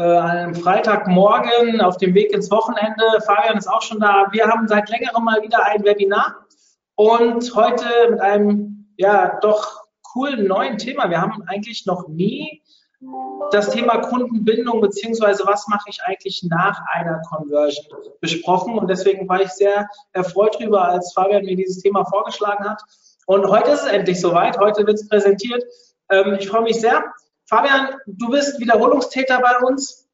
äh, einem Freitagmorgen auf dem Weg ins Wochenende. Fabian ist auch schon da. Wir haben seit längerem mal wieder ein Webinar und heute mit einem ja doch coolen neuen Thema. Wir haben eigentlich noch nie das Thema Kundenbindung beziehungsweise was mache ich eigentlich nach einer Conversion besprochen und deswegen war ich sehr erfreut darüber, als Fabian mir dieses Thema vorgeschlagen hat. Und heute ist es endlich soweit. Heute wird es präsentiert. Ähm, ich freue mich sehr. Fabian, du bist Wiederholungstäter bei uns.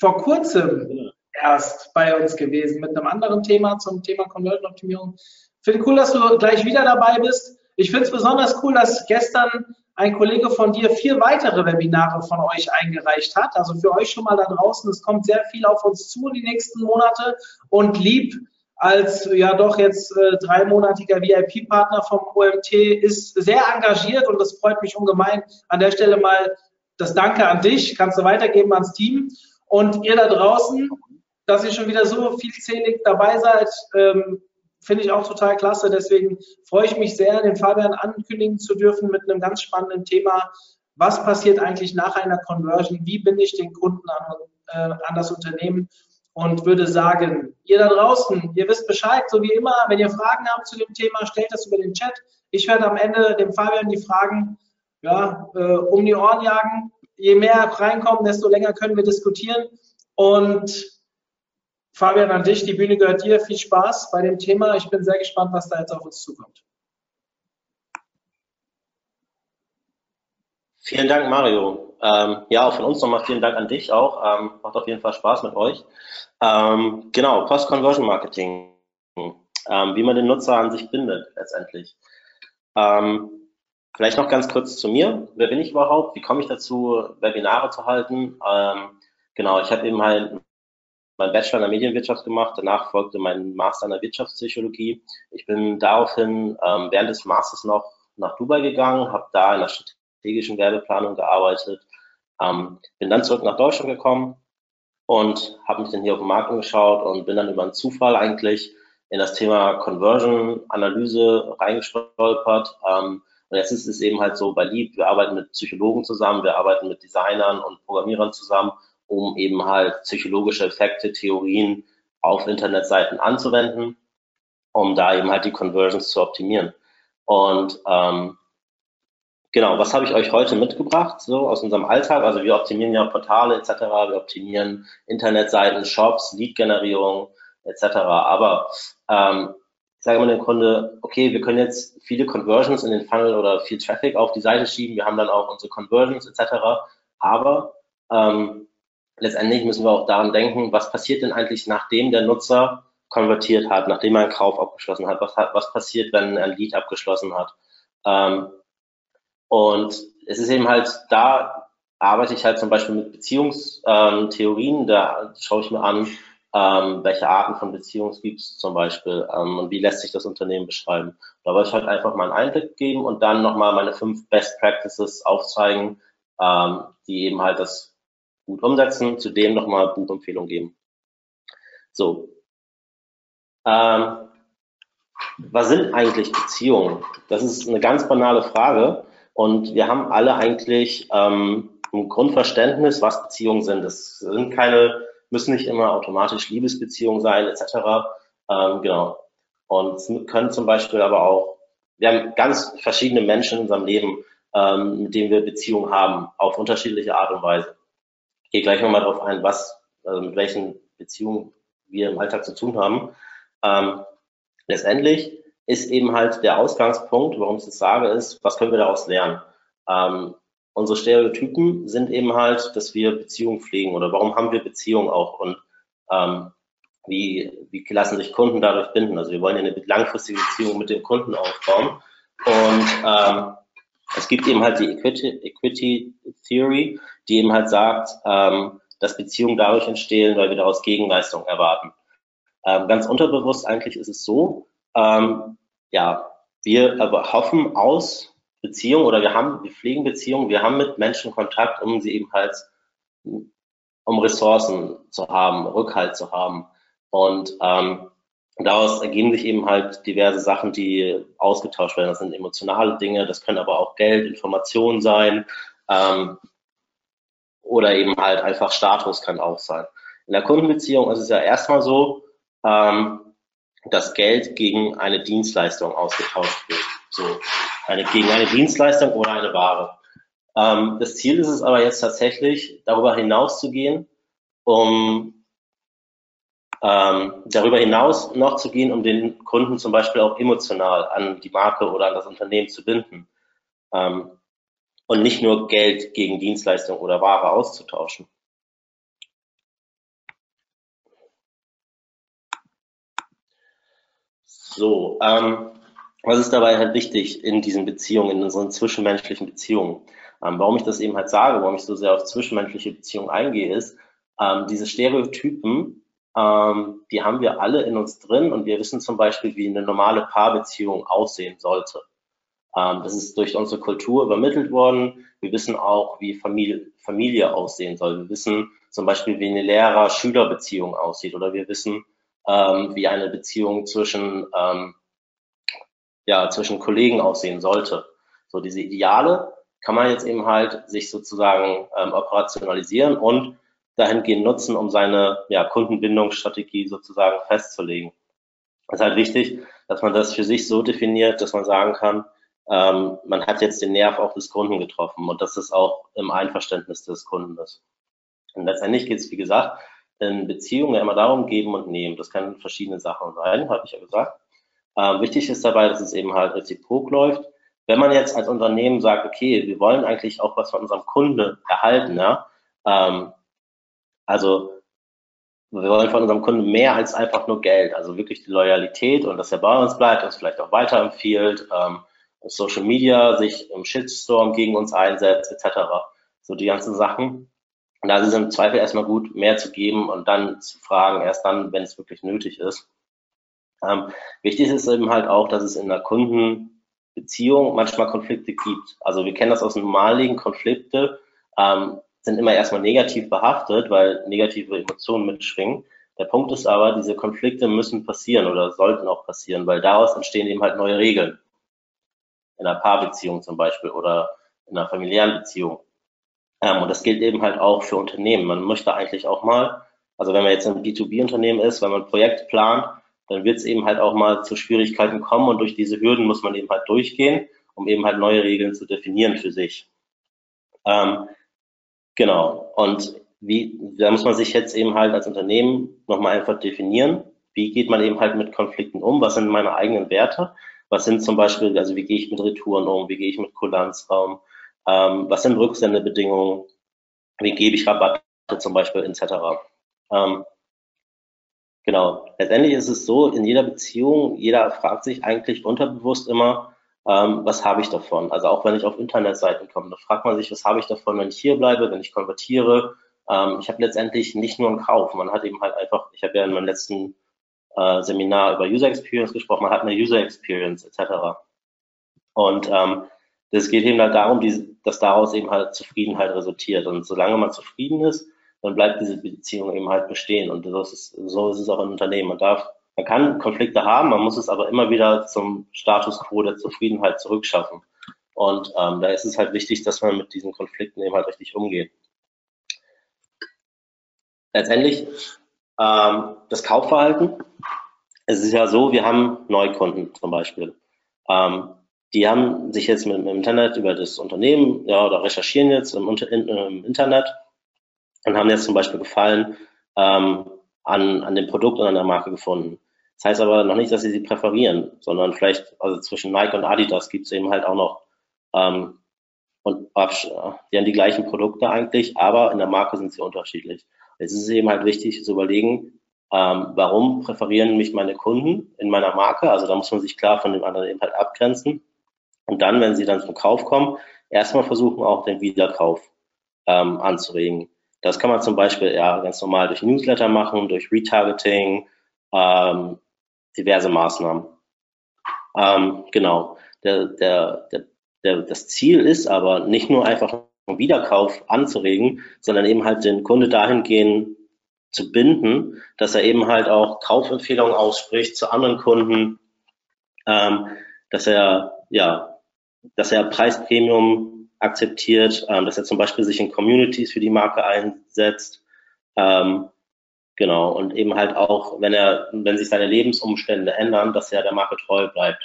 Vor kurzem erst bei uns gewesen mit einem anderen Thema zum Thema Conversion-Optimierung. Finde cool, dass du gleich wieder dabei bist. Ich finde es besonders cool, dass gestern ein Kollege von dir vier weitere Webinare von euch eingereicht hat. Also für euch schon mal da draußen, es kommt sehr viel auf uns zu die nächsten Monate und lieb als ja doch jetzt äh, dreimonatiger VIP-Partner vom OMT ist sehr engagiert und das freut mich ungemein. An der Stelle mal das Danke an dich, kannst du weitergeben ans Team und ihr da draußen, dass ihr schon wieder so vielzählig dabei seid. Ähm, Finde ich auch total klasse. Deswegen freue ich mich sehr, den Fabian ankündigen zu dürfen mit einem ganz spannenden Thema. Was passiert eigentlich nach einer Conversion? Wie binde ich den Kunden an, äh, an das Unternehmen? Und würde sagen, ihr da draußen, ihr wisst Bescheid, so wie immer, wenn ihr Fragen habt zu dem Thema, stellt das über den Chat. Ich werde am Ende dem Fabian die Fragen ja, äh, um die Ohren jagen. Je mehr reinkommen, desto länger können wir diskutieren. Und Fabian, an dich, die Bühne gehört dir. Viel Spaß bei dem Thema. Ich bin sehr gespannt, was da jetzt auf uns zukommt. Vielen Dank, Mario. Ähm, ja, auch von uns nochmal vielen Dank an dich auch. Ähm, macht auf jeden Fall Spaß mit euch. Ähm, genau, Post-Conversion Marketing. Ähm, wie man den Nutzer an sich bindet, letztendlich. Ähm, vielleicht noch ganz kurz zu mir. Wer bin ich überhaupt? Wie komme ich dazu, Webinare zu halten? Ähm, genau, ich habe eben halt meinen Bachelor in der Medienwirtschaft gemacht. Danach folgte mein Master in der Wirtschaftspsychologie. Ich bin daraufhin während des Masters noch nach Dubai gegangen, habe da in der strategischen Werbeplanung gearbeitet, ähm, bin dann zurück nach Deutschland gekommen und habe mich dann hier auf den Markt angeschaut und bin dann über einen Zufall eigentlich in das Thema Conversion-Analyse reingestolpert. Ähm, und jetzt ist es eben halt so bei Lieb, wir arbeiten mit Psychologen zusammen, wir arbeiten mit Designern und Programmierern zusammen, um eben halt psychologische Effekte, Theorien auf Internetseiten anzuwenden, um da eben halt die Conversions zu optimieren. Und ähm, Genau, was habe ich euch heute mitgebracht, so aus unserem Alltag? Also wir optimieren ja Portale etc., wir optimieren Internetseiten, Shops, Lead-Generierung etc. Aber ähm, ich sage mal im Grunde, okay, wir können jetzt viele Conversions in den Funnel oder viel Traffic auf die Seite schieben, wir haben dann auch unsere Conversions etc. Aber ähm, letztendlich müssen wir auch daran denken, was passiert denn eigentlich, nachdem der Nutzer konvertiert hat, nachdem er einen Kauf abgeschlossen hat, was, was passiert, wenn er ein Lead abgeschlossen hat. Ähm, und es ist eben halt, da arbeite ich halt zum Beispiel mit Beziehungstheorien, da schaue ich mir an, ähm, welche Arten von Beziehungen gibt es zum Beispiel ähm, und wie lässt sich das Unternehmen beschreiben. Da wollte ich halt einfach mal einen Einblick geben und dann nochmal meine fünf Best Practices aufzeigen, ähm, die eben halt das gut umsetzen, zudem nochmal Buchempfehlungen geben. So. Ähm, was sind eigentlich Beziehungen? Das ist eine ganz banale Frage. Und wir haben alle eigentlich ähm, ein Grundverständnis, was Beziehungen sind. Das sind keine, müssen nicht immer automatisch Liebesbeziehungen sein, etc. Ähm, genau. Und können zum Beispiel aber auch, wir haben ganz verschiedene Menschen in unserem Leben, ähm, mit denen wir Beziehungen haben, auf unterschiedliche Art und Weise. Ich gehe gleich nochmal darauf ein, was, also mit welchen Beziehungen wir im Alltag zu tun haben. Ähm, letztendlich ist eben halt der Ausgangspunkt, warum ich das sage, ist, was können wir daraus lernen? Ähm, unsere Stereotypen sind eben halt, dass wir Beziehungen pflegen oder warum haben wir Beziehungen auch und ähm, wie, wie lassen sich Kunden dadurch binden? Also wir wollen ja eine langfristige Beziehung mit dem Kunden aufbauen und ähm, es gibt eben halt die Equity, Equity Theory, die eben halt sagt, ähm, dass Beziehungen dadurch entstehen, weil wir daraus Gegenleistung erwarten. Ähm, ganz unterbewusst eigentlich ist es so, ähm, ja, wir aber hoffen aus Beziehungen oder wir haben, wir pflegen Beziehungen, wir haben mit Menschen Kontakt, um sie eben halt, um Ressourcen zu haben, Rückhalt zu haben. Und ähm, daraus ergeben sich eben halt diverse Sachen, die ausgetauscht werden. Das sind emotionale Dinge, das können aber auch Geld, Informationen sein ähm, oder eben halt einfach Status kann auch sein. In der Kundenbeziehung ist es ja erstmal so, ähm, dass Geld gegen eine Dienstleistung ausgetauscht wird. So, eine, gegen eine Dienstleistung oder eine Ware. Ähm, das Ziel ist es aber jetzt tatsächlich, darüber hinaus zu gehen, um ähm, darüber hinaus noch zu gehen, um den Kunden zum Beispiel auch emotional an die Marke oder an das Unternehmen zu binden. Ähm, und nicht nur Geld gegen Dienstleistung oder Ware auszutauschen. So, ähm, was ist dabei halt wichtig in diesen Beziehungen, in unseren zwischenmenschlichen Beziehungen? Ähm, warum ich das eben halt sage, warum ich so sehr auf zwischenmenschliche Beziehungen eingehe, ist, ähm, diese Stereotypen, ähm, die haben wir alle in uns drin und wir wissen zum Beispiel, wie eine normale Paarbeziehung aussehen sollte. Ähm, das ist durch unsere Kultur übermittelt worden. Wir wissen auch, wie Familie, Familie aussehen soll. Wir wissen zum Beispiel, wie eine Lehrer-Schüler-Beziehung aussieht oder wir wissen, ähm, wie eine Beziehung zwischen, ähm, ja, zwischen Kollegen aussehen sollte. So diese Ideale kann man jetzt eben halt sich sozusagen ähm, operationalisieren und dahingehend nutzen, um seine ja, Kundenbindungsstrategie sozusagen festzulegen. Es ist halt wichtig, dass man das für sich so definiert, dass man sagen kann, ähm, man hat jetzt den Nerv auch des Kunden getroffen und dass es auch im Einverständnis des Kunden ist. Und letztendlich geht es, wie gesagt, in Beziehungen immer darum, geben und nehmen. Das können verschiedene Sachen sein, habe ich ja gesagt. Ähm, wichtig ist dabei, dass es eben halt reziprok läuft. Wenn man jetzt als Unternehmen sagt, okay, wir wollen eigentlich auch was von unserem Kunde erhalten, ja, ähm, also wir wollen von unserem Kunden mehr als einfach nur Geld, also wirklich die Loyalität und dass er bei uns bleibt, uns vielleicht auch weiterempfiehlt, ähm, Social Media sich im Shitstorm gegen uns einsetzt, etc. So die ganzen Sachen. Und da ist es im Zweifel erstmal gut, mehr zu geben und dann zu fragen, erst dann, wenn es wirklich nötig ist. Ähm, wichtig ist eben halt auch, dass es in der Kundenbeziehung manchmal Konflikte gibt. Also wir kennen das aus dem Normalleben, Konflikte ähm, sind immer erstmal negativ behaftet, weil negative Emotionen mitschwingen. Der Punkt ist aber, diese Konflikte müssen passieren oder sollten auch passieren, weil daraus entstehen eben halt neue Regeln. In einer Paarbeziehung zum Beispiel oder in einer familiären Beziehung. Ähm, und das gilt eben halt auch für Unternehmen. Man möchte eigentlich auch mal, also wenn man jetzt ein B2B-Unternehmen ist, wenn man ein Projekt plant, dann wird es eben halt auch mal zu Schwierigkeiten kommen und durch diese Hürden muss man eben halt durchgehen, um eben halt neue Regeln zu definieren für sich. Ähm, genau. Und wie, da muss man sich jetzt eben halt als Unternehmen nochmal einfach definieren, wie geht man eben halt mit Konflikten um, was sind meine eigenen Werte, was sind zum Beispiel, also wie gehe ich mit Retouren um, wie gehe ich mit Kulanzraum, ähm, was sind Rücksendebedingungen? Wie gebe ich Rabatte zum Beispiel etc. Ähm, genau. Letztendlich ist es so, in jeder Beziehung, jeder fragt sich eigentlich unterbewusst immer, ähm, was habe ich davon? Also auch wenn ich auf Internetseiten komme, da fragt man sich, was habe ich davon, wenn ich hier bleibe, wenn ich konvertiere. Ähm, ich habe letztendlich nicht nur einen Kauf, man hat eben halt einfach, ich habe ja in meinem letzten äh, Seminar über User Experience gesprochen, man hat eine User Experience etc. Und ähm, es geht eben halt darum, dass daraus eben halt Zufriedenheit resultiert. Und solange man zufrieden ist, dann bleibt diese Beziehung eben halt bestehen. Und so ist es, so ist es auch im Unternehmen. Man darf, man kann Konflikte haben, man muss es aber immer wieder zum Status quo der Zufriedenheit zurückschaffen. Und ähm, da ist es halt wichtig, dass man mit diesen Konflikten eben halt richtig umgeht. Letztendlich ähm, das Kaufverhalten. Es ist ja so, wir haben Neukunden zum Beispiel. Ähm, die haben sich jetzt mit dem Internet über das Unternehmen ja, oder recherchieren jetzt im, in, im Internet und haben jetzt zum Beispiel Gefallen ähm, an, an dem Produkt und an der Marke gefunden. Das heißt aber noch nicht, dass sie sie präferieren, sondern vielleicht, also zwischen Nike und Adidas gibt es eben halt auch noch ähm, und die haben die gleichen Produkte eigentlich, aber in der Marke sind sie unterschiedlich. Jetzt ist es eben halt wichtig zu überlegen, ähm, warum präferieren mich meine Kunden in meiner Marke? Also da muss man sich klar von dem anderen eben halt abgrenzen Und dann, wenn sie dann zum Kauf kommen, erstmal versuchen auch den Wiederkauf ähm, anzuregen. Das kann man zum Beispiel ja ganz normal durch Newsletter machen, durch Retargeting, ähm, diverse Maßnahmen. Ähm, genau. Der, der, der, der, das Ziel ist aber nicht nur einfach einen Wiederkauf anzuregen, sondern eben halt den Kunde dahingehend zu binden, dass er eben halt auch Kaufempfehlungen ausspricht zu anderen Kunden, ähm, dass er ja, dass er Preispremium akzeptiert, ähm, dass er zum Beispiel sich in Communities für die Marke einsetzt, ähm, genau und eben halt auch, wenn er, wenn sich seine Lebensumstände ändern, dass er der Marke treu bleibt.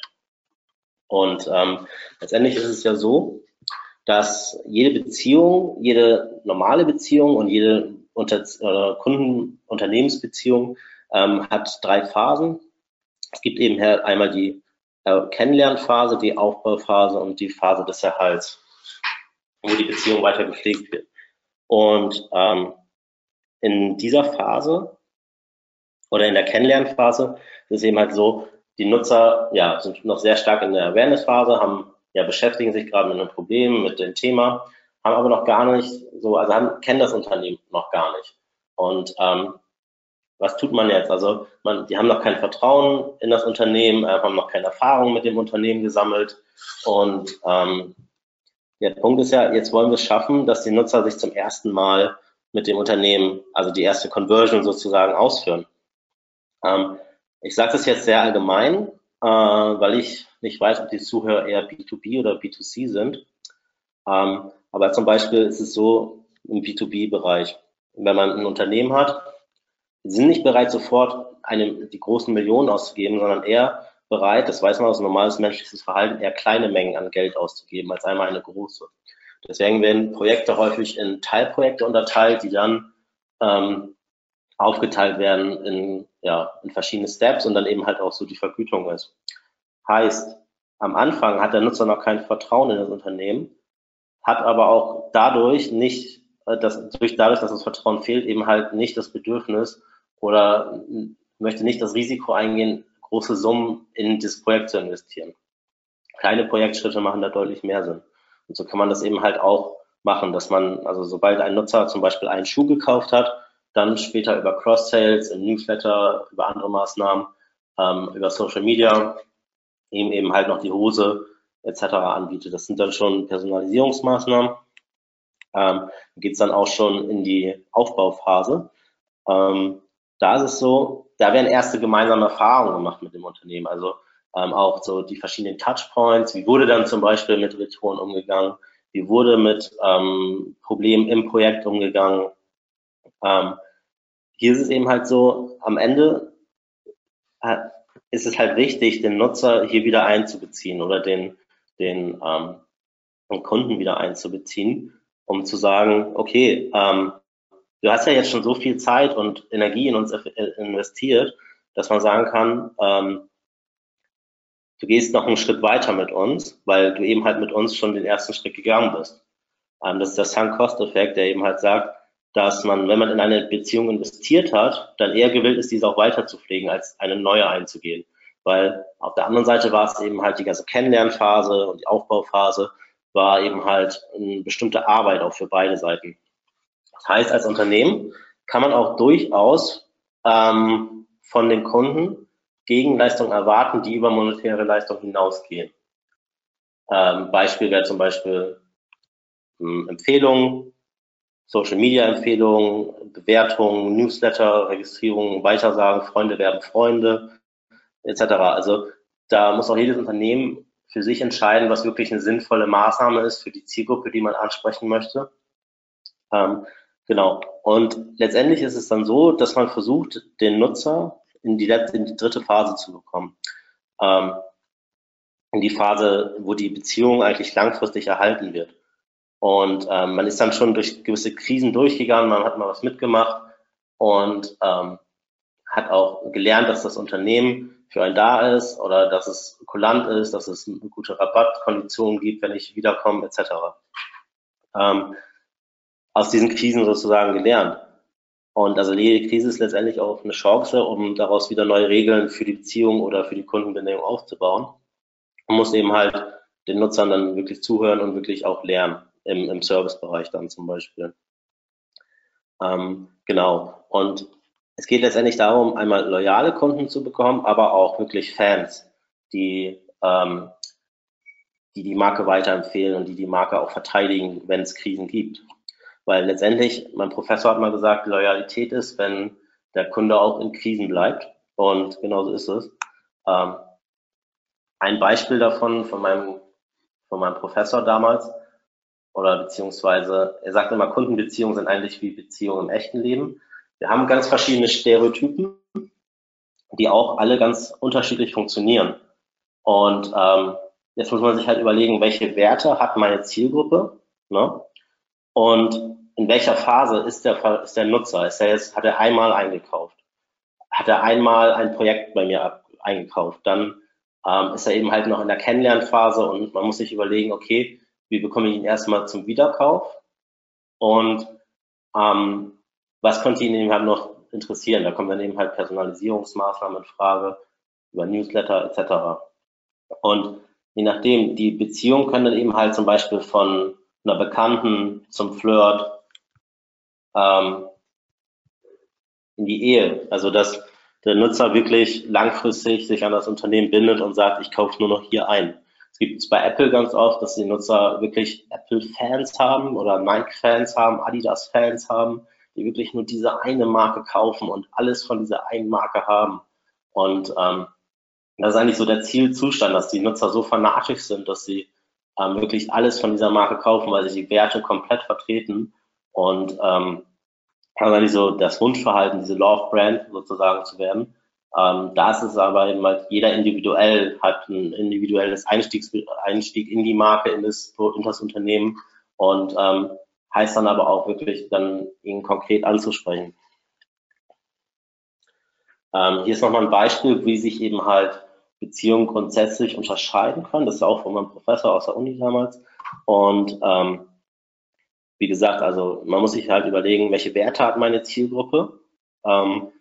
Und ähm, letztendlich ist es ja so, dass jede Beziehung, jede normale Beziehung und jede unter, Kunden-Unternehmensbeziehung ähm, hat drei Phasen. Es gibt eben einmal die Kennenlernphase, die Aufbauphase und die Phase des Erhalts, wo die Beziehung weiter gepflegt wird. Und ähm, in dieser Phase oder in der Kennenlernphase ist es eben halt so, die Nutzer ja, sind noch sehr stark in der Awareness-Phase, haben ja, beschäftigen sich gerade mit einem Problem, mit dem Thema, haben aber noch gar nicht so, also haben, kennen das Unternehmen noch gar nicht. Und ähm, was tut man jetzt? Also man, die haben noch kein Vertrauen in das Unternehmen, äh, haben noch keine Erfahrung mit dem Unternehmen gesammelt. Und ähm, der Punkt ist ja, jetzt wollen wir es schaffen, dass die Nutzer sich zum ersten Mal mit dem Unternehmen, also die erste Conversion sozusagen ausführen. Ähm, ich sage das jetzt sehr allgemein, äh, weil ich nicht weiß, ob die Zuhörer eher B2B oder B2C sind. Ähm, aber zum Beispiel ist es so im B2B-Bereich, wenn man ein Unternehmen hat, sind nicht bereit, sofort eine, die großen Millionen auszugeben, sondern eher bereit, das weiß man aus normales menschliches Verhalten, eher kleine Mengen an Geld auszugeben, als einmal eine große. Deswegen werden Projekte häufig in Teilprojekte unterteilt, die dann ähm, aufgeteilt werden in, ja, in verschiedene Steps und dann eben halt auch so die Vergütung ist. Heißt, am Anfang hat der Nutzer noch kein Vertrauen in das Unternehmen, hat aber auch dadurch nicht, äh, dass, durch dadurch, dass das Vertrauen fehlt, eben halt nicht das Bedürfnis oder möchte nicht das Risiko eingehen, große Summen in das Projekt zu investieren. Kleine Projektschritte machen da deutlich mehr Sinn. Und so kann man das eben halt auch machen, dass man, also sobald ein Nutzer zum Beispiel einen Schuh gekauft hat, dann später über Cross-Sales, in Newsletter, über andere Maßnahmen, ähm, über Social Media ihm eben halt noch die Hose etc. anbietet. Das sind dann schon Personalisierungsmaßnahmen. Ähm, Geht es dann auch schon in die Aufbauphase. Ähm, da ist es so, da werden erste gemeinsame Erfahrungen gemacht mit dem Unternehmen. Also ähm, auch so die verschiedenen Touchpoints. Wie wurde dann zum Beispiel mit Retouren umgegangen? Wie wurde mit ähm, Problemen im Projekt umgegangen? Ähm, hier ist es eben halt so, am Ende ist es halt wichtig, den Nutzer hier wieder einzubeziehen oder den, den, ähm, den Kunden wieder einzubeziehen, um zu sagen, okay, ähm, du hast ja jetzt schon so viel Zeit und Energie in uns investiert, dass man sagen kann, ähm, du gehst noch einen Schritt weiter mit uns, weil du eben halt mit uns schon den ersten Schritt gegangen bist. Ähm, das ist der Sunk-Cost-Effekt, der eben halt sagt, dass man, wenn man in eine Beziehung investiert hat, dann eher gewillt ist, diese auch weiter zu pflegen, als eine neue einzugehen. Weil auf der anderen Seite war es eben halt die ganze Kennenlernphase und die Aufbauphase war eben halt eine bestimmte Arbeit auch für beide Seiten. Das heißt, als Unternehmen kann man auch durchaus ähm, von den Kunden Gegenleistungen erwarten, die über monetäre Leistung hinausgehen. Ähm, Beispiel wäre zum Beispiel ähm, Empfehlungen, Social Media Empfehlungen, Bewertungen, Newsletter, Registrierungen, Weitersagen, Freunde werden Freunde, etc. Also da muss auch jedes Unternehmen für sich entscheiden, was wirklich eine sinnvolle Maßnahme ist für die Zielgruppe, die man ansprechen möchte. Ähm, genau. Und letztendlich ist es dann so, dass man versucht, den Nutzer in die, letzte, in die dritte Phase zu bekommen. Ähm, in die Phase, wo die Beziehung eigentlich langfristig erhalten wird. Und ähm, man ist dann schon durch gewisse Krisen durchgegangen, man hat mal was mitgemacht und ähm, hat auch gelernt, dass das Unternehmen für einen da ist oder dass es kulant ist, dass es eine gute Rabattkondition gibt, wenn ich wiederkomme, etc. Ähm, aus diesen Krisen sozusagen gelernt. Und also jede Krise ist letztendlich auch eine Chance, um daraus wieder neue Regeln für die Beziehung oder für die Kundenbindung aufzubauen. Man muss eben halt den Nutzern dann wirklich zuhören und wirklich auch lernen im, im Servicebereich dann zum Beispiel. Ähm, genau. Und es geht letztendlich darum, einmal loyale Kunden zu bekommen, aber auch wirklich Fans, die ähm, die, die Marke weiterempfehlen und die die Marke auch verteidigen, wenn es Krisen gibt. Weil letztendlich, mein Professor hat mal gesagt, Loyalität ist, wenn der Kunde auch in Krisen bleibt. Und genauso ist es. Ähm, ein Beispiel davon von meinem, von meinem Professor damals, oder beziehungsweise, er sagt immer, Kundenbeziehungen sind eigentlich wie Beziehungen im echten Leben. Wir haben ganz verschiedene Stereotypen, die auch alle ganz unterschiedlich funktionieren. Und ähm, jetzt muss man sich halt überlegen, welche Werte hat meine Zielgruppe ne? Und in welcher Phase ist der, ist der Nutzer? Ist er jetzt, hat er einmal eingekauft? Hat er einmal ein Projekt bei mir ab, eingekauft? Dann ähm, ist er eben halt noch in der Kennenlernphase und man muss sich überlegen, okay, wie bekomme ich ihn erstmal zum Wiederkauf und ähm, was könnte ihn eben halt noch interessieren? Da kommen dann eben halt Personalisierungsmaßnahmen in Frage, über Newsletter etc. Und je nachdem, die Beziehung kann dann eben halt zum Beispiel von einer Bekannten zum Flirt ähm, in die Ehe. Also dass der Nutzer wirklich langfristig sich an das Unternehmen bindet und sagt, ich kaufe nur noch hier ein. Es gibt es bei Apple ganz oft, dass die Nutzer wirklich Apple-Fans haben oder Nike-Fans haben, Adidas-Fans haben, die wirklich nur diese eine Marke kaufen und alles von dieser einen Marke haben. Und ähm, das ist eigentlich so der Zielzustand, dass die Nutzer so fanatisch sind, dass sie ähm, wirklich alles von dieser Marke kaufen, weil sie die Werte komplett vertreten und ähm, also eigentlich so das Wunschverhalten, diese Love Brand sozusagen zu werden. Ähm, da ist es aber eben halt, jeder individuell hat ein individuelles Einstiegs Einstieg in die Marke, in das, in das Unternehmen und ähm, heißt dann aber auch wirklich dann ihn konkret anzusprechen. Ähm, hier ist nochmal ein Beispiel, wie sich eben halt Beziehungen grundsätzlich unterscheiden können. Das ist auch von meinem Professor aus der Uni damals. Und ähm, wie gesagt, also man muss sich halt überlegen, welche Werte hat meine Zielgruppe, ähm,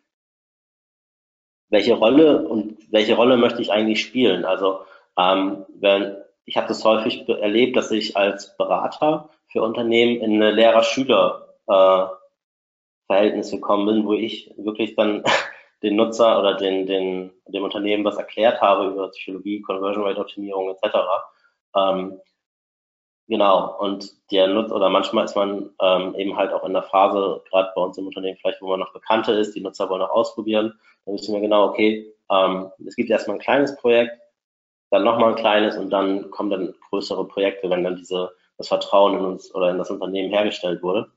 welche Rolle und welche Rolle möchte ich eigentlich spielen. Also ähm, wenn ich habe das häufig erlebt, dass ich als Berater für Unternehmen in eine Lehrer-Schüler-Verhältnis äh, gekommen bin, wo ich wirklich dann den Nutzer oder den, den, dem Unternehmen was erklärt habe über Psychologie, Conversion Rate Optimierung etc. Ähm, genau, und der Nutzer, oder manchmal ist man ähm, eben halt auch in der Phase, gerade bei uns im Unternehmen vielleicht, wo man noch Bekannte ist, die Nutzer wollen auch ausprobieren, dann wissen wir genau, okay, ähm, es gibt erstmal ein kleines Projekt, dann nochmal ein kleines und dann kommen dann größere Projekte, wenn dann diese, das Vertrauen in uns oder in das Unternehmen hergestellt wurde.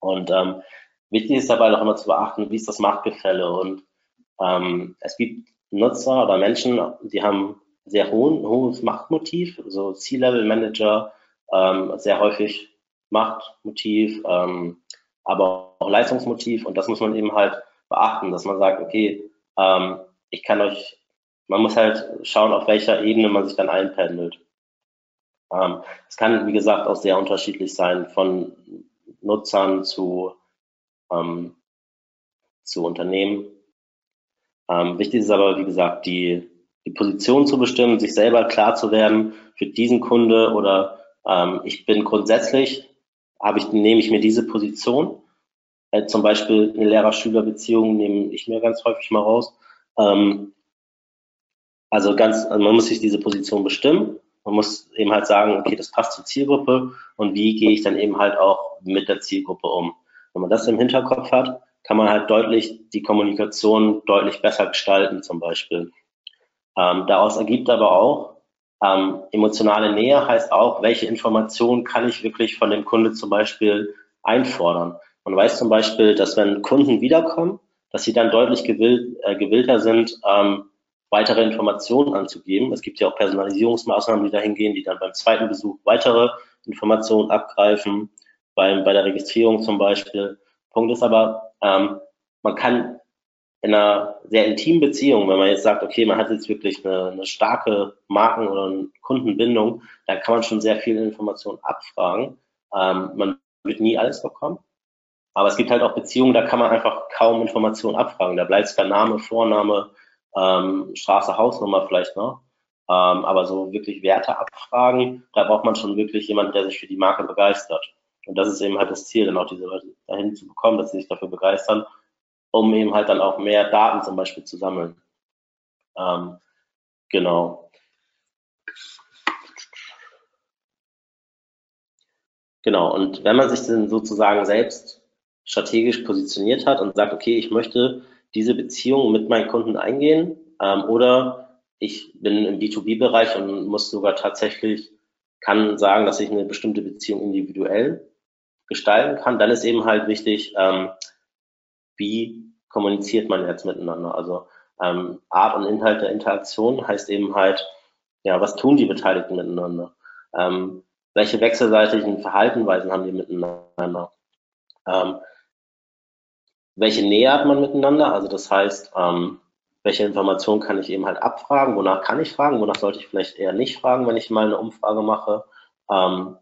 Und ähm, Wichtig ist dabei auch immer zu beachten, wie ist das Machtgefälle. Und ähm, es gibt Nutzer oder Menschen, die haben sehr hohen, hohes Machtmotiv, so C-Level-Manager, ähm, sehr häufig Machtmotiv, ähm, aber auch Leistungsmotiv. Und das muss man eben halt beachten, dass man sagt, okay, ähm, ich kann euch, man muss halt schauen, auf welcher Ebene man sich dann einpendelt. Ähm, es kann, wie gesagt, auch sehr unterschiedlich sein, von Nutzern zu ähm, zu unternehmen. Ähm, wichtig ist aber, wie gesagt, die, die Position zu bestimmen, sich selber klar zu werden für diesen Kunde oder ähm, ich bin grundsätzlich, habe ich, nehme ich mir diese Position. Äh, zum Beispiel eine Lehrer-Schüler-Beziehung nehme ich mir ganz häufig mal raus. Ähm, also ganz, also man muss sich diese Position bestimmen. Man muss eben halt sagen, okay, das passt zur Zielgruppe und wie gehe ich dann eben halt auch mit der Zielgruppe um. Wenn man das im Hinterkopf hat, kann man halt deutlich die Kommunikation deutlich besser gestalten zum Beispiel. Ähm, daraus ergibt aber auch, ähm, emotionale Nähe heißt auch, welche Informationen kann ich wirklich von dem Kunde zum Beispiel einfordern. Man weiß zum Beispiel, dass wenn Kunden wiederkommen, dass sie dann deutlich gewill, äh, gewillter sind, ähm, weitere Informationen anzugeben. Es gibt ja auch Personalisierungsmaßnahmen, die dahin gehen, die dann beim zweiten Besuch weitere Informationen abgreifen beim, bei der Registrierung zum Beispiel. Punkt ist aber, ähm, man kann in einer sehr intimen Beziehung, wenn man jetzt sagt, okay, man hat jetzt wirklich eine, eine starke Marken- oder Kundenbindung, dann kann man schon sehr viele Informationen abfragen. Ähm, man wird nie alles bekommen. Aber es gibt halt auch Beziehungen, da kann man einfach kaum Informationen abfragen. Da bleibt es der Name, Vorname, ähm, Straße, Hausnummer vielleicht noch. Ähm, aber so wirklich Werte abfragen, da braucht man schon wirklich jemanden, der sich für die Marke begeistert. Und das ist eben halt das Ziel, dann auch diese Leute dahin zu bekommen, dass sie sich dafür begeistern, um eben halt dann auch mehr Daten zum Beispiel zu sammeln. Ähm, genau. Genau, und wenn man sich dann sozusagen selbst strategisch positioniert hat und sagt, okay, ich möchte diese Beziehung mit meinen Kunden eingehen ähm, oder ich bin im B2B-Bereich und muss sogar tatsächlich, kann sagen, dass ich eine bestimmte Beziehung individuell gestalten kann, dann ist eben halt wichtig, ähm, wie kommuniziert man jetzt miteinander. Also ähm, Art und Inhalt der Interaktion heißt eben halt, ja, was tun die Beteiligten miteinander? Ähm, welche wechselseitigen Verhaltenweisen haben die miteinander? Ähm, welche Nähe hat man miteinander? Also das heißt, ähm, welche Informationen kann ich eben halt abfragen? Wonach kann ich fragen? Wonach sollte ich vielleicht eher nicht fragen, wenn ich mal eine Umfrage mache? Ähm,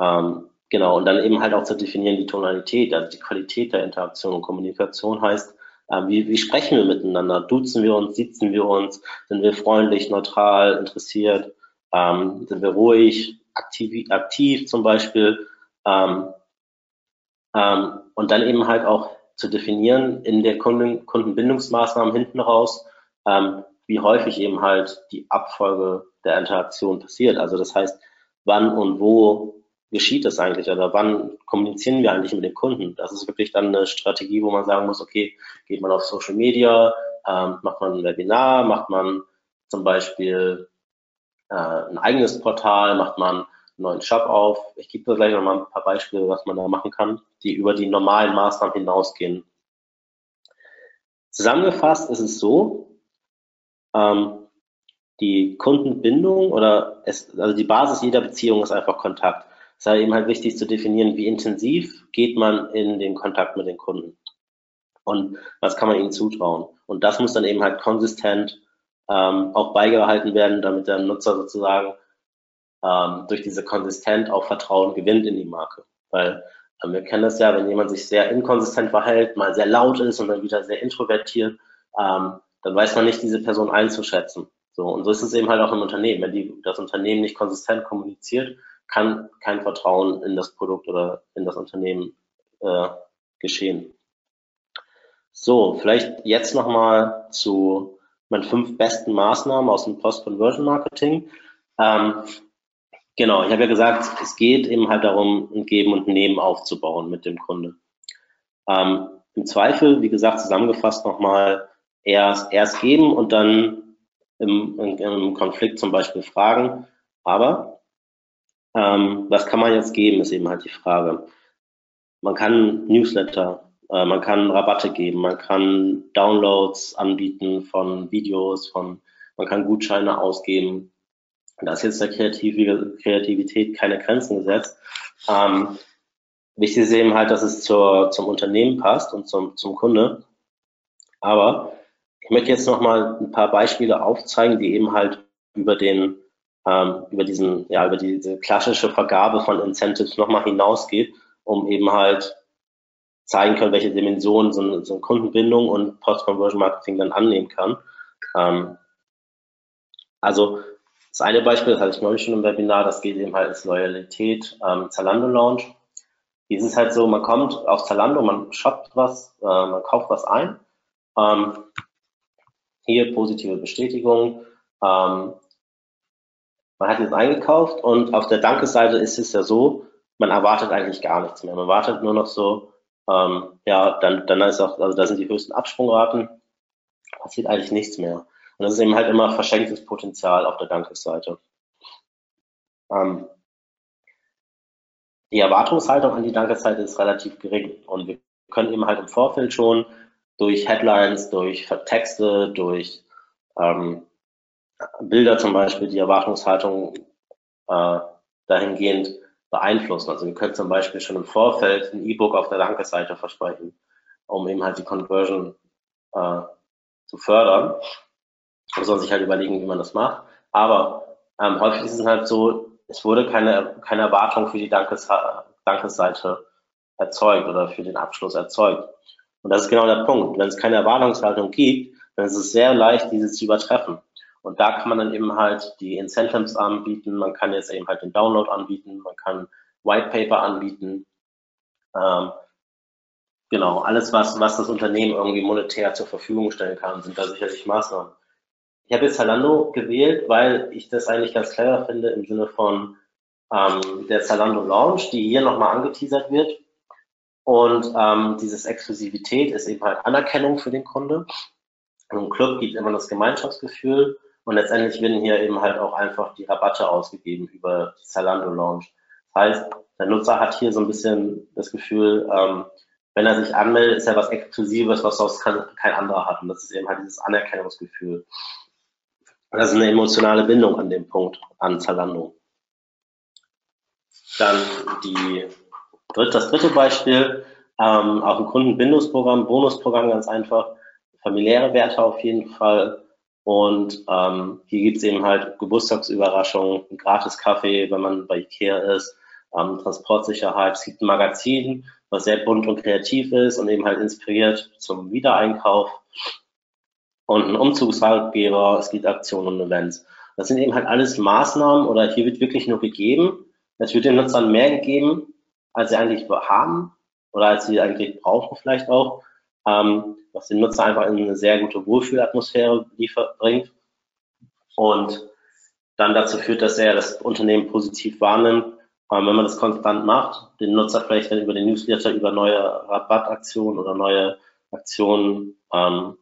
ähm, genau, und dann eben halt auch zu definieren die Tonalität, also die Qualität der Interaktion und Kommunikation heißt, äh, wie, wie sprechen wir miteinander? Duzen wir uns, sitzen wir uns? Sind wir freundlich, neutral, interessiert? Ähm, sind wir ruhig, aktiv, aktiv zum Beispiel? Ähm, ähm, und dann eben halt auch zu definieren in der Kunden, Kundenbindungsmaßnahmen hinten raus, ähm, wie häufig eben halt die Abfolge der Interaktion passiert. Also das heißt, wann und wo geschieht das eigentlich oder wann kommunizieren wir eigentlich mit den Kunden? Das ist wirklich dann eine Strategie, wo man sagen muss, okay, geht man auf Social Media, ähm, macht man ein Webinar, macht man zum Beispiel äh, ein eigenes Portal, macht man neuen Shop auf. Ich gebe dir gleich noch mal ein paar Beispiele, was man da machen kann, die über die normalen Maßnahmen hinausgehen. Zusammengefasst ist es so, ähm, die Kundenbindung oder es, also die Basis jeder Beziehung ist einfach Kontakt. Es ist eben halt wichtig zu definieren, wie intensiv geht man in den Kontakt mit den Kunden und was kann man ihnen zutrauen. Und das muss dann eben halt konsistent ähm, auch beigehalten werden, damit der Nutzer sozusagen ähm, durch diese Konsistent auch Vertrauen gewinnt in die Marke. Weil ähm, wir kennen das ja, wenn jemand sich sehr inkonsistent verhält, mal sehr laut ist und dann wieder sehr introvertiert, ähm, dann weiß man nicht, diese Person einzuschätzen. So, und so ist es eben halt auch im Unternehmen. Wenn die, das Unternehmen nicht konsistent kommuniziert, kann kein Vertrauen in das Produkt oder in das Unternehmen äh, geschehen. So, vielleicht jetzt nochmal zu meinen fünf besten Maßnahmen aus dem Post-Conversion-Marketing. Ähm, Genau, ich habe ja gesagt, es geht eben halt darum, ein Geben und Nehmen aufzubauen mit dem Kunde. Ähm, Im Zweifel, wie gesagt, zusammengefasst nochmal, erst, erst geben und dann im, im Konflikt zum Beispiel fragen. Aber ähm, was kann man jetzt geben, ist eben halt die Frage. Man kann Newsletter, äh, man kann Rabatte geben, man kann Downloads anbieten von Videos, von, man kann Gutscheine ausgeben, da ist jetzt der Kreative, Kreativität keine Grenzen gesetzt. Ähm, wichtig ist eben halt, dass es zur, zum Unternehmen passt und zum, zum Kunde. Aber ich möchte jetzt nochmal ein paar Beispiele aufzeigen, die eben halt über den, ähm, über diesen, ja, über diese klassische Vergabe von Incentives nochmal hinausgeht, um eben halt zeigen können, welche Dimensionen so eine, so eine Kundenbindung und Post-Conversion-Marketing dann annehmen kann. Ähm, also das eine Beispiel, das hatte ich neulich schon im Webinar, das geht eben halt als Loyalität ähm, Zalando Lounge. Hier ist es halt so, man kommt auf Zalando, man shoppt was, äh, man kauft was ein. Ähm, hier positive Bestätigung. Ähm, man hat jetzt eingekauft und auf der Dankeseite ist es ja so, man erwartet eigentlich gar nichts mehr. Man wartet nur noch so, ähm, ja, dann, dann ist auch, also da sind die höchsten Absprungraten, passiert eigentlich nichts mehr. Und das ist eben halt immer verschenktes Potenzial auf der Dankesseite. Ähm, die Erwartungshaltung an die Dankesseite ist relativ gering und wir können eben halt im Vorfeld schon durch Headlines, durch Texte, durch ähm, Bilder zum Beispiel die Erwartungshaltung äh, dahingehend beeinflussen. Also wir können zum Beispiel schon im Vorfeld ein E-Book auf der Dankesseite versprechen, um eben halt die Conversion äh, zu fördern. Man soll sich halt überlegen, wie man das macht. Aber ähm, häufig ist es halt so, es wurde keine, keine Erwartung für die Dankes, Dankesseite erzeugt oder für den Abschluss erzeugt. Und das ist genau der Punkt. Wenn es keine Erwartungshaltung gibt, dann ist es sehr leicht, diese zu übertreffen. Und da kann man dann eben halt die Incentives anbieten, man kann jetzt eben halt den Download anbieten, man kann White Paper anbieten. Ähm, genau, alles, was, was das Unternehmen irgendwie monetär zur Verfügung stellen kann, sind da sicherlich Maßnahmen. Ich habe jetzt Zalando gewählt, weil ich das eigentlich ganz clever finde im Sinne von ähm, der Zalando Launch, die hier nochmal angeteasert wird. Und ähm, dieses Exklusivität ist eben halt Anerkennung für den Kunde. Im Club gibt immer das Gemeinschaftsgefühl und letztendlich werden hier eben halt auch einfach die Rabatte ausgegeben über die Zalando Launch. Das heißt, der Nutzer hat hier so ein bisschen das Gefühl, ähm, wenn er sich anmeldet, ist er was Exklusives, was sonst kein, kein anderer hat. Und das ist eben halt dieses Anerkennungsgefühl. Das ist eine emotionale Bindung an dem Punkt, an Zalando. Dann die, das dritte Beispiel, ähm, auch ein Kundenbindungsprogramm, Bonusprogramm ganz einfach, familiäre Werte auf jeden Fall. Und ähm, hier gibt's eben halt Geburtstagsüberraschungen, gratis Kaffee, wenn man bei Ikea ist, ähm, Transportsicherheit. Es gibt ein Magazin, was sehr bunt und kreativ ist und eben halt inspiriert zum Wiedereinkauf. Und ein Umzugsratgeber, es gibt Aktionen und Events. Das sind eben halt alles Maßnahmen oder hier wird wirklich nur gegeben. Es wird den Nutzern mehr gegeben, als sie eigentlich haben oder als sie eigentlich brauchen vielleicht auch, ähm, was den Nutzer einfach in eine sehr gute Wohlfühlatmosphäre bringt und dann dazu führt, dass er das Unternehmen positiv wahrnimmt ähm, wenn man das konstant macht, den Nutzer vielleicht dann über den Newsletter, über neue Rabattaktionen oder neue Aktionen ähm,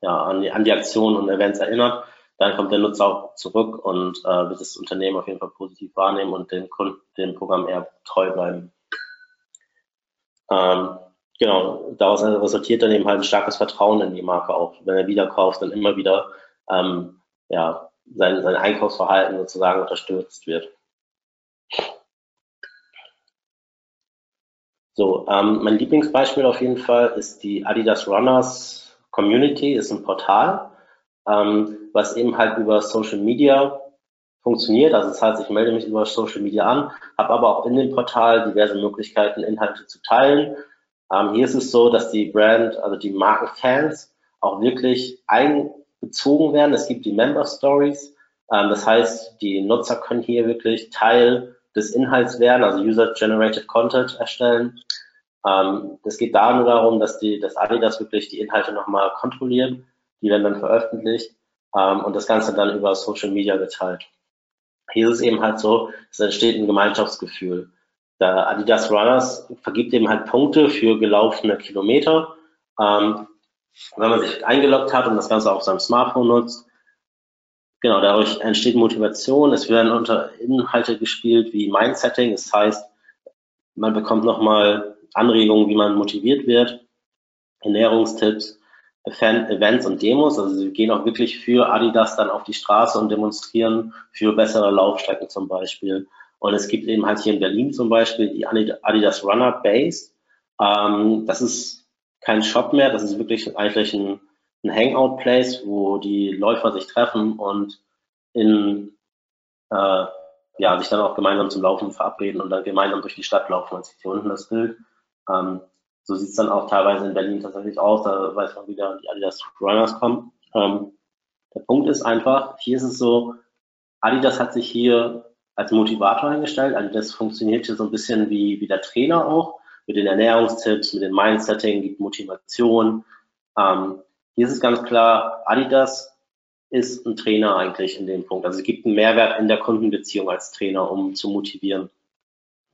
ja, an, die, an die Aktionen und Events erinnert, dann kommt der Nutzer auch zurück und äh, wird das Unternehmen auf jeden Fall positiv wahrnehmen und dem Kunden, dem Programm eher treu bleiben. Ähm, genau, daraus resultiert dann eben halt ein starkes Vertrauen in die Marke auch. Wenn er wieder kauft, dann immer wieder ähm, ja, sein, sein Einkaufsverhalten sozusagen unterstützt wird. So, ähm, mein Lieblingsbeispiel auf jeden Fall ist die Adidas Runners Community, ist ein Portal, ähm, was eben halt über Social Media funktioniert. Also das heißt, ich melde mich über Social Media an, habe aber auch in dem Portal diverse Möglichkeiten, Inhalte zu teilen. Ähm, hier ist es so, dass die Brand, also die Markenfans auch wirklich einbezogen werden. Es gibt die Member Stories. Ähm, das heißt, die Nutzer können hier wirklich Teil des Inhalts werden, also User-Generated Content erstellen. Ähm, geht da nur darum, dass die, dass Adidas wirklich die Inhalte nochmal kontrolliert, die werden dann veröffentlicht ähm, und das Ganze dann über Social Media geteilt. Hier ist es eben halt so, es entsteht ein Gemeinschaftsgefühl. Der Adidas Runners vergibt eben halt Punkte für gelaufene Kilometer. Ähm, wenn man sich eingeloggt hat und das Ganze auf seinem Smartphone nutzt, Genau, dadurch entsteht Motivation. Es werden unter Inhalte gespielt wie Mindsetting. Das heißt, man bekommt nochmal Anregungen, wie man motiviert wird, Ernährungstipps, Events und Demos. Also sie gehen auch wirklich für Adidas dann auf die Straße und demonstrieren für bessere Laufstrecken zum Beispiel. Und es gibt eben halt hier in Berlin zum Beispiel die Adidas Runner Base. Ähm, das ist kein Shop mehr, das ist wirklich eigentlich ein ein Hangout-Place, wo die Läufer sich treffen und in, äh, ja, sich dann auch gemeinsam zum Laufen verabreden und dann gemeinsam durch die Stadt laufen. Man sieht hier unten das Bild. Ähm, so sieht es dann auch teilweise in Berlin tatsächlich aus. Da weiß man wieder, die Adidas Runners kommen. Ähm, der Punkt ist einfach, hier ist es so, Adidas hat sich hier als Motivator eingestellt. Adidas funktioniert hier so ein bisschen wie, wie der Trainer auch, mit den Ernährungstipps, mit dem Mindsetting, gibt Motivation. Ähm, hier ist es ganz klar, Adidas ist ein Trainer eigentlich in dem Punkt. Also es gibt einen Mehrwert in der Kundenbeziehung als Trainer, um zu motivieren.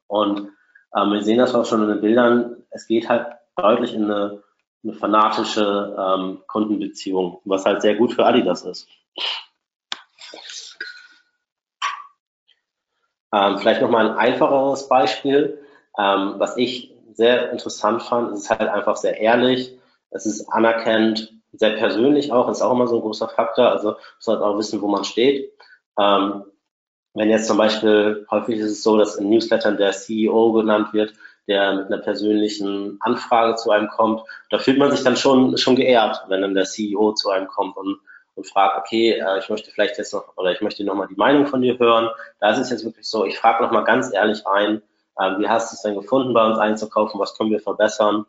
Und ähm, wir sehen das auch schon in den Bildern. Es geht halt deutlich in eine, eine fanatische ähm, Kundenbeziehung, was halt sehr gut für Adidas ist. Ähm, vielleicht nochmal ein einfacheres Beispiel, ähm, was ich sehr interessant fand. Ist halt einfach sehr ehrlich, es ist anerkennt, sehr persönlich auch, ist auch immer so ein großer Faktor. Also muss halt auch wissen, wo man steht. Ähm, wenn jetzt zum Beispiel, häufig ist es so, dass in Newslettern der CEO genannt wird, der mit einer persönlichen Anfrage zu einem kommt, da fühlt man sich dann schon, schon geehrt, wenn dann der CEO zu einem kommt und, und fragt, okay, äh, ich möchte vielleicht jetzt noch, oder ich möchte nochmal die Meinung von dir hören. Da ist es jetzt wirklich so, ich frage nochmal ganz ehrlich ein, äh, wie hast du es denn gefunden, bei uns einzukaufen, was können wir verbessern?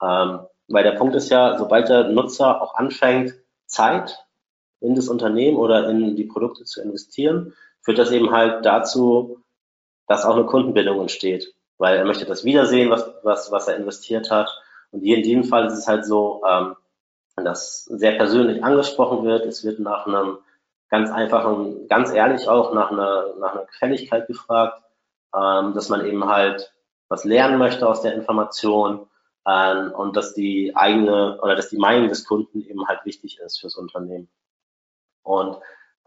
Ähm, weil der Punkt ist ja, sobald der Nutzer auch anfängt, Zeit in das Unternehmen oder in die Produkte zu investieren, führt das eben halt dazu, dass auch eine Kundenbindung entsteht, weil er möchte das wiedersehen, was, was, was er investiert hat. Und hier in diesem Fall ist es halt so, ähm, dass sehr persönlich angesprochen wird. Es wird nach einem ganz einfachen, ganz ehrlich auch nach einer, nach einer Gefälligkeit gefragt, ähm, dass man eben halt was lernen möchte aus der Information ähm, und dass die eigene oder dass die Meinung des Kunden eben halt wichtig ist fürs Unternehmen. Und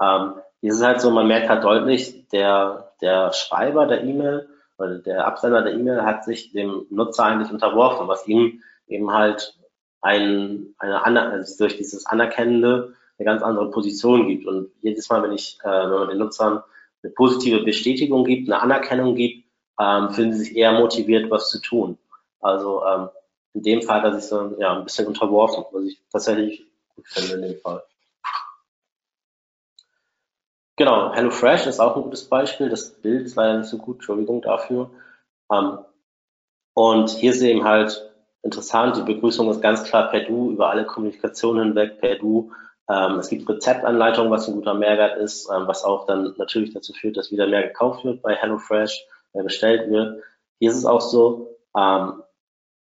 ähm, hier ist es halt so, man merkt halt deutlich, der, der Schreiber der E-Mail oder der Absender der E-Mail hat sich dem Nutzer eigentlich unterworfen, was ihm eben halt ein, eine, also durch dieses Anerkennende eine ganz andere Position gibt. Und jedes Mal, wenn ich, äh, wenn man den Nutzern eine positive Bestätigung gibt, eine Anerkennung gibt, ähm, fühlen sie sich eher motiviert, was zu tun. Also ähm, in dem Fall hat er sich so ja, ein bisschen unterworfen, was ich tatsächlich gut finde in dem Fall. Genau, HelloFresh ist auch ein gutes Beispiel. Das Bild ist leider nicht so gut, Entschuldigung dafür. Ähm, und hier ist eben halt interessant, die Begrüßung ist ganz klar per Du, über alle Kommunikation hinweg per Du. Ähm, es gibt Rezeptanleitungen, was ein guter Mehrwert ist, ähm, was auch dann natürlich dazu führt, dass wieder mehr gekauft wird bei HelloFresh, mehr bestellt wird. Hier ist es auch so, ähm,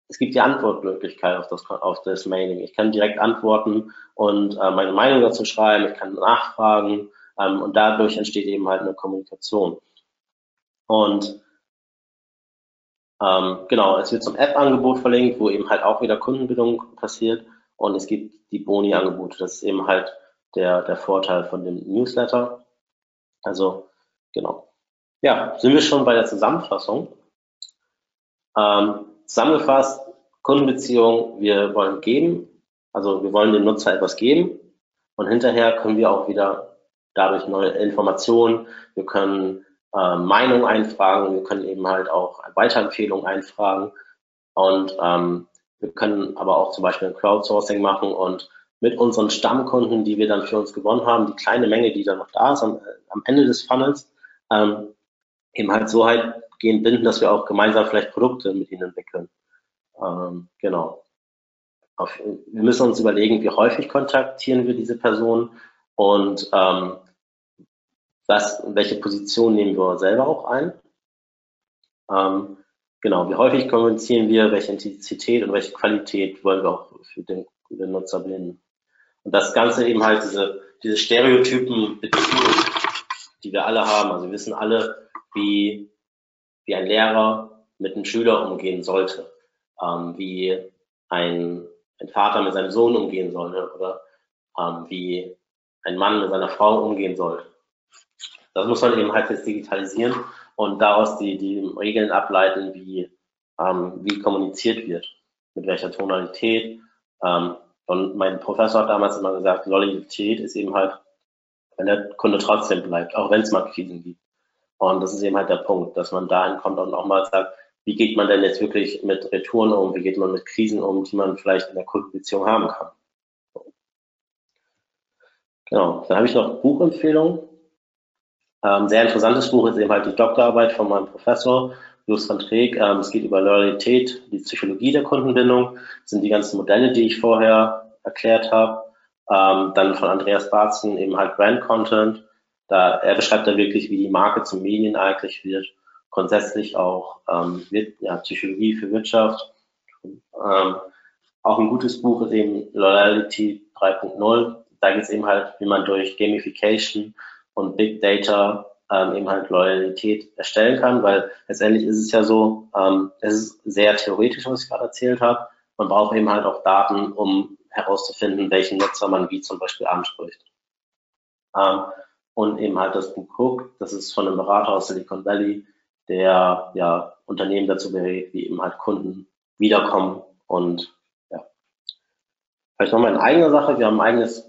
es gibt die Antwortmöglichkeit auf das, auf das Mailing. Ich kann direkt antworten und äh, meine Meinung dazu schreiben, ich kann nachfragen ähm, und dadurch entsteht eben halt eine Kommunikation. Und ähm, genau, es wird zum App-Angebot verlinkt, wo eben halt auch wieder Kundenbindung passiert und es gibt die Boni-Angebote. Das ist eben halt der, der Vorteil von dem Newsletter. Also, genau. Ja, sind wir schon bei der Zusammenfassung. Ähm, zusammengefasst, Kundenbeziehung, wir wollen geben, also wir wollen dem Nutzer etwas geben und hinterher können wir auch wieder dadurch neue Informationen, wir können äh, Meinung einfragen, wir können eben halt auch Weiterempfehlungen einfragen und ähm, wir können aber auch zum Beispiel ein Crowdsourcing machen und mit unseren Stammkunden, die wir dann für uns gewonnen haben, die kleine Menge, die dann noch da ist am, äh, am Ende des Funnels, ähm, eben halt so halt gehen binden, dass wir auch gemeinsam vielleicht Produkte mit ihnen entwickeln. Ähm, genau. Auf, wir müssen uns überlegen, wie häufig kontaktieren wir diese Person und ähm, was, welche Position nehmen wir selber auch ein. Ähm, genau, wie häufig kommunizieren wir, welche Intensität und welche Qualität wollen wir auch für den, für den Nutzer binden. Und das Ganze eben halt diese, diese Stereotypen die wir alle haben. Also wir wissen alle, wie, wie ein Lehrer mit einem Schüler umgehen sollte, ähm, wie ein, ein Vater mit seinem Sohn umgehen sollte oder ähm, wie ein Mann mit seiner Frau umgehen sollte. Das muss man eben halt jetzt digitalisieren und daraus die, die Regeln ableiten, wie, ähm, wie kommuniziert wird, mit welcher Tonalität. Ähm, und mein Professor hat damals immer gesagt, Loyalität ist eben halt, wenn der Kunde trotzdem bleibt, auch wenn es mal Krisen gibt. Und das ist eben halt der Punkt, dass man dahin kommt und auch mal sagt, wie geht man denn jetzt wirklich mit Retouren um, wie geht man mit Krisen um, die man vielleicht in der Kundenbeziehung haben kann. Genau, dann habe ich noch Buchempfehlungen. Ähm, sehr interessantes Buch ist eben halt die Doktorarbeit von meinem Professor, Jus van Treek. Ähm, es geht über Loyalität, die Psychologie der Kundenbindung. Das sind die ganzen Modelle, die ich vorher erklärt habe. Ähm, dann von Andreas Barzen eben halt Brand Content. Da, er beschreibt da wirklich, wie die Marke zum Medien eigentlich wird. Grundsätzlich auch ähm, wird, ja, Psychologie für Wirtschaft. Ähm, auch ein gutes Buch ist eben Loyalty 3.0. Da geht es eben halt, wie man durch Gamification und Big Data ähm, eben halt Loyalität erstellen kann, weil letztendlich ist es ja so, ähm, es ist sehr theoretisch, was ich gerade erzählt habe. Man braucht eben halt auch Daten, um herauszufinden, welchen Nutzer man wie zum Beispiel anspricht. Ähm, und eben halt das Buch Hook, das ist von einem Berater aus Silicon Valley, der ja Unternehmen dazu berät, wie eben halt Kunden wiederkommen und ja. Vielleicht nochmal in eigener Sache, wir haben ein eigenes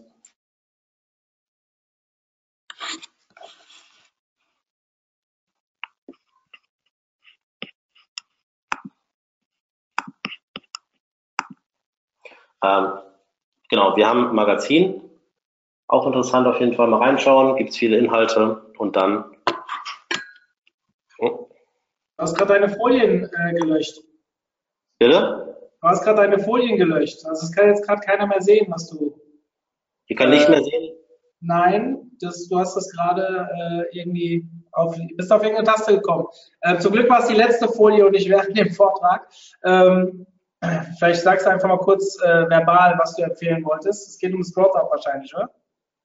Ähm, genau, wir haben ein Magazin, auch interessant auf jeden Fall mal reinschauen, gibt es viele Inhalte und dann. Oh. Du hast gerade deine Folien äh, gelöscht. Bitte? Du hast gerade deine Folien gelöscht. Also es kann jetzt gerade keiner mehr sehen, was du. Ich kann nicht mehr sehen. Nein, das, du hast das gerade äh, irgendwie auf, bist auf irgendeine Taste gekommen. Äh, zum Glück war es die letzte Folie und nicht während dem Vortrag. Ähm, vielleicht sagst du einfach mal kurz äh, verbal, was du empfehlen wolltest. Es geht ums Growth Up wahrscheinlich, oder?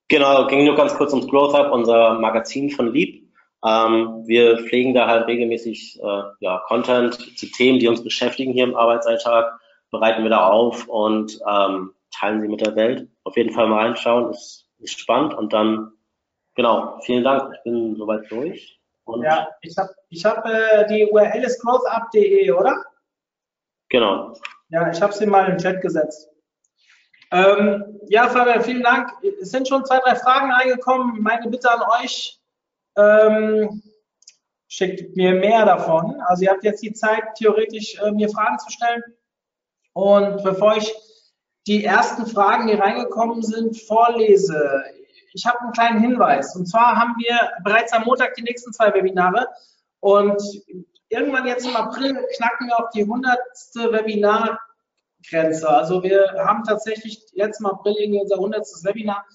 Genau, ging nur ganz kurz ums Growth Up, unser Magazin von Lieb. Ähm, wir pflegen da halt regelmäßig äh, ja, Content zu Themen, die uns beschäftigen hier im Arbeitsalltag, bereiten wir da auf und ähm, teilen sie mit der Welt. Auf jeden Fall mal reinschauen, ist, ist spannend und dann, genau, vielen Dank, ich bin soweit durch. Und ja, ich habe ich hab, äh, die URL ist growthup.de, oder? Genau. Ja, ich habe sie mal den Chat gesetzt. Ähm, ja, Fabian, vielen Dank. Es sind schon zwei, drei Fragen eingekommen. Meine Bitte an euch, ähm, schickt mir mehr davon. Also ihr habt jetzt die Zeit, theoretisch äh, mir Fragen zu stellen. Und bevor ich die ersten Fragen, die reingekommen sind, vorlese, ich habe einen kleinen Hinweis. Und zwar haben wir bereits am Montag die nächsten zwei Webinare. Und irgendwann jetzt im April knacken wir auf die 100. Webinargrenze. Also wir haben tatsächlich jetzt im April irgendwie unser 100. Webinar.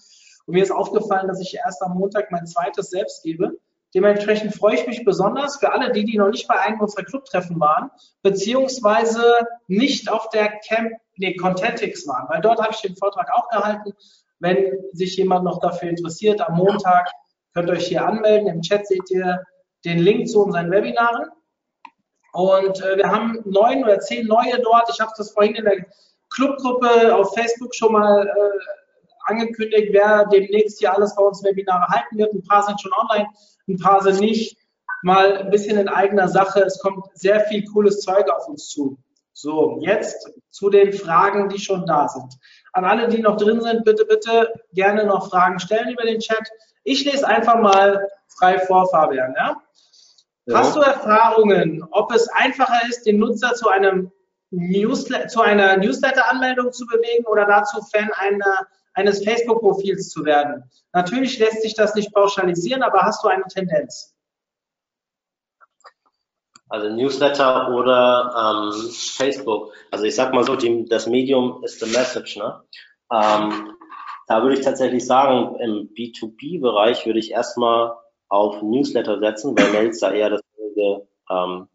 Und mir ist aufgefallen, dass ich erst am Montag mein zweites selbst gebe. Dementsprechend freue ich mich besonders für alle die, die noch nicht bei einem unserer Clubtreffen waren, beziehungsweise nicht auf der Camp, nee, Contentix waren, weil dort habe ich den Vortrag auch gehalten. Wenn sich jemand noch dafür interessiert, am Montag könnt ihr euch hier anmelden. Im Chat seht ihr den Link zu unseren Webinaren. Und äh, wir haben neun oder zehn neue dort. Ich habe das vorhin in der Clubgruppe auf Facebook schon mal äh, angekündigt, wer demnächst hier alles bei uns Webinare halten wird. Ein paar sind schon online, ein paar sind nicht. Mal ein bisschen in eigener Sache. Es kommt sehr viel cooles Zeug auf uns zu. So, jetzt zu den Fragen, die schon da sind. An alle, die noch drin sind, bitte, bitte gerne noch Fragen stellen über den Chat. Ich lese einfach mal frei vor, Fabian. Ja? Ja. Hast du Erfahrungen, ob es einfacher ist, den Nutzer zu einem Newsletter, zu einer Newsletter-Anmeldung zu bewegen oder dazu Fan einer eines Facebook-Profils zu werden. Natürlich lässt sich das nicht pauschalisieren, aber hast du eine Tendenz? Also Newsletter oder ähm, Facebook. Also ich sag mal so, die, das Medium ist the message. Ne? Ähm, da würde ich tatsächlich sagen, im B2B-Bereich würde ich erstmal auf Newsletter setzen, weil Mails da eher das gängige, ähm,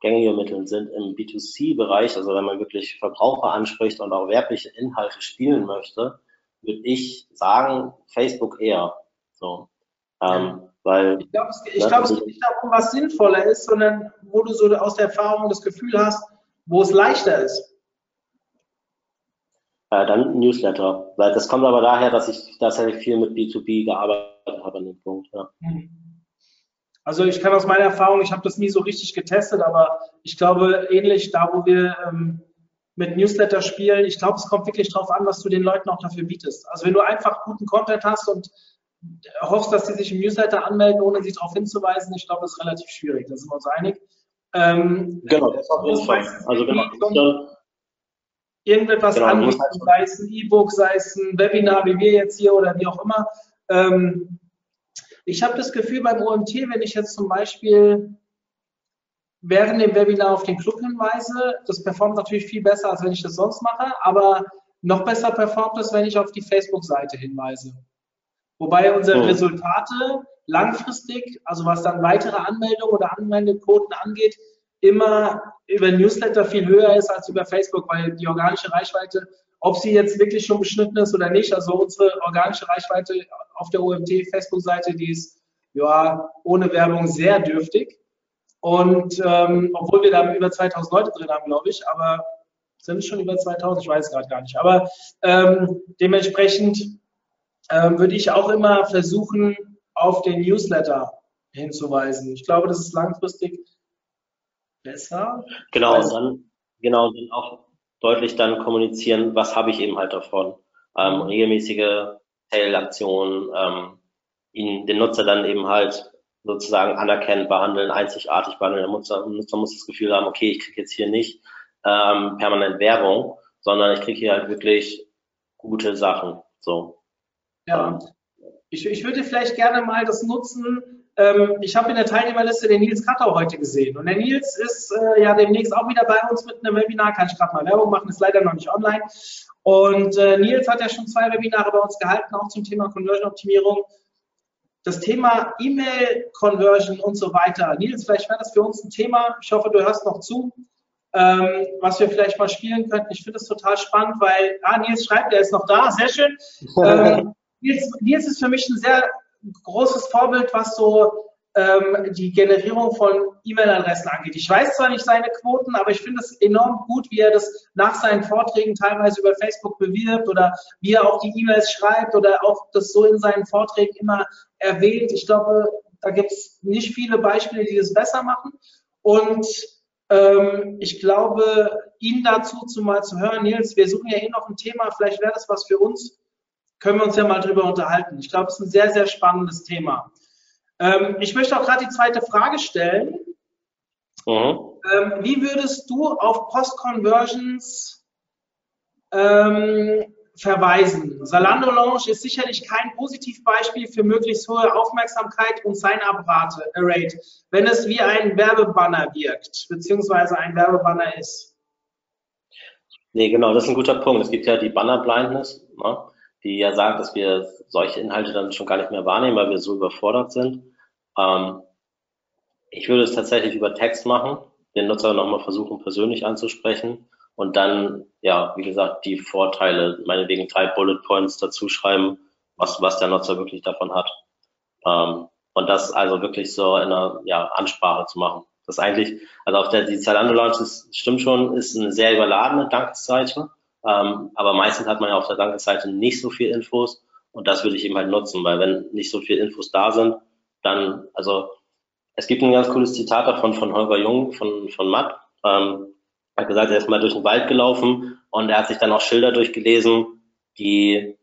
gängige Mittel sind. Im B2C-Bereich, also wenn man wirklich Verbraucher anspricht und auch werbliche Inhalte spielen möchte, würde ich sagen, Facebook eher. So. Ähm, weil, ich glaube, es, glaub, es geht nicht darum, was sinnvoller ist, sondern wo du so aus der Erfahrung das Gefühl hast, wo es leichter ist. Äh, dann Newsletter. Weil das kommt aber daher, dass ich tatsächlich viel mit B2B gearbeitet habe an dem Punkt. Ja. Mhm. Also ich kann aus meiner Erfahrung, ich habe das nie so richtig getestet, aber ich glaube, ähnlich da, wo wir ähm, mit Newsletter spielen. Ich glaube, es kommt wirklich darauf an, was du den Leuten auch dafür bietest. Also wenn du einfach guten Content hast und hoffst, dass sie sich im Newsletter anmelden, ohne sie darauf hinzuweisen, ich glaube, das ist relativ schwierig. Da sind wir uns einig. Ähm, genau, das auf jeden Fall. Also genau. Irgendetwas genau, anbieten, sei es ein E-Book, sei es ein Webinar, wie wir jetzt hier oder wie auch immer. Ähm, ich habe das Gefühl beim OMT, wenn ich jetzt zum Beispiel während dem Webinar auf den Club hinweise. Das performt natürlich viel besser, als wenn ich das sonst mache, aber noch besser performt es, wenn ich auf die Facebook-Seite hinweise. Wobei unsere oh. Resultate langfristig, also was dann weitere Anmeldungen oder Anmeldequoten angeht, immer über Newsletter viel höher ist als über Facebook, weil die organische Reichweite, ob sie jetzt wirklich schon beschnitten ist oder nicht, also unsere organische Reichweite auf der OMT-Facebook-Seite, die ist ja ohne Werbung sehr dürftig. Und ähm, obwohl wir da über 2000 Leute drin haben, glaube ich, aber sind es schon über 2000? Ich weiß gerade gar nicht. Aber ähm, dementsprechend ähm, würde ich auch immer versuchen, auf den Newsletter hinzuweisen. Ich glaube, das ist langfristig besser. Genau, und dann, genau, dann auch deutlich dann kommunizieren, was habe ich eben halt davon. Ähm, mhm. regelmäßige Sale-Aktionen, ähm, ihn, den Nutzer dann eben halt sozusagen anerkennen, behandeln, einzigartig behandeln. Der Nutzer, Nutzer muss das Gefühl haben, okay, ich kriege jetzt hier nicht ähm, permanent Werbung, sondern ich kriege hier halt wirklich gute Sachen. So. Ja. Ich, ich würde vielleicht gerne mal das nutzen, Ähm, ich habe in der Teilnehmerliste den Nils Kattau heute gesehen. Und der Nils ist äh, ja demnächst auch wieder bei uns mit einem Webinar. Kann ich gerade mal Werbung machen, ist leider noch nicht online. Und äh, Nils hat ja schon zwei Webinare bei uns gehalten, auch zum Thema Conversion-Optimierung. Das Thema E-Mail-Conversion und so weiter. Nils, vielleicht wäre das für uns ein Thema. Ich hoffe, du hörst noch zu, ähm, was wir vielleicht mal spielen könnten. Ich finde es total spannend, weil, ah, Nils schreibt, er ist noch da, sehr schön. Ähm, Nils, Nils ist für mich ein sehr großes Vorbild, was so ähm, die Generierung von E-Mail-Adressen angeht. Ich weiß zwar nicht seine Quoten, aber ich finde es enorm gut, wie er das nach seinen Vorträgen teilweise über Facebook bewirbt oder wie er auch die E-Mails schreibt oder auch das so in seinen Vorträgen immer erwähnt. Ich glaube, da gibt es nicht viele Beispiele, die das besser machen. Und ähm, ich glaube, ihn dazu zu mal zu hören, Nils, wir suchen ja hier noch ein Thema, vielleicht wäre das was für uns, können wir uns ja mal drüber unterhalten. Ich glaube, es ist ein sehr, sehr spannendes Thema. Ähm, ich möchte auch gerade die zweite Frage stellen. Mhm. Ähm, wie würdest du auf Post-Conversions ähm, verweisen? Salando Launch ist sicherlich kein Positivbeispiel für möglichst hohe Aufmerksamkeit und Sign-up-Rate, Rate, wenn es wie ein Werbebanner wirkt, beziehungsweise ein Werbebanner ist. Nee, genau, das ist ein guter Punkt. Es gibt ja die Banner-Blindness, ne, die ja sagt, dass wir solche Inhalte dann schon gar nicht mehr wahrnehmen, weil wir so überfordert sind. Ähm, ich würde es tatsächlich über Text machen, den Nutzer nochmal versuchen, persönlich anzusprechen und dann, ja, wie gesagt, die Vorteile, meinetwegen drei Bullet Points dazu schreiben, was, was der Nutzer wirklich davon hat. Ähm, und das also wirklich so in einer ja, Ansprache zu machen. Das ist eigentlich, also auf der die Zalando Launch, das stimmt schon, ist eine sehr überladene Dankseite. Ähm, aber meistens hat man ja auf der Dankseite nicht so viel Infos und das würde ich eben halt nutzen, weil wenn nicht so viel Infos da sind, dann, also es gibt ein ganz cooles Zitat davon von Holger Jung, von, von Matt. Ähm, er hat gesagt, er ist mal durch den Wald gelaufen und er hat sich dann auch Schilder durchgelesen, die,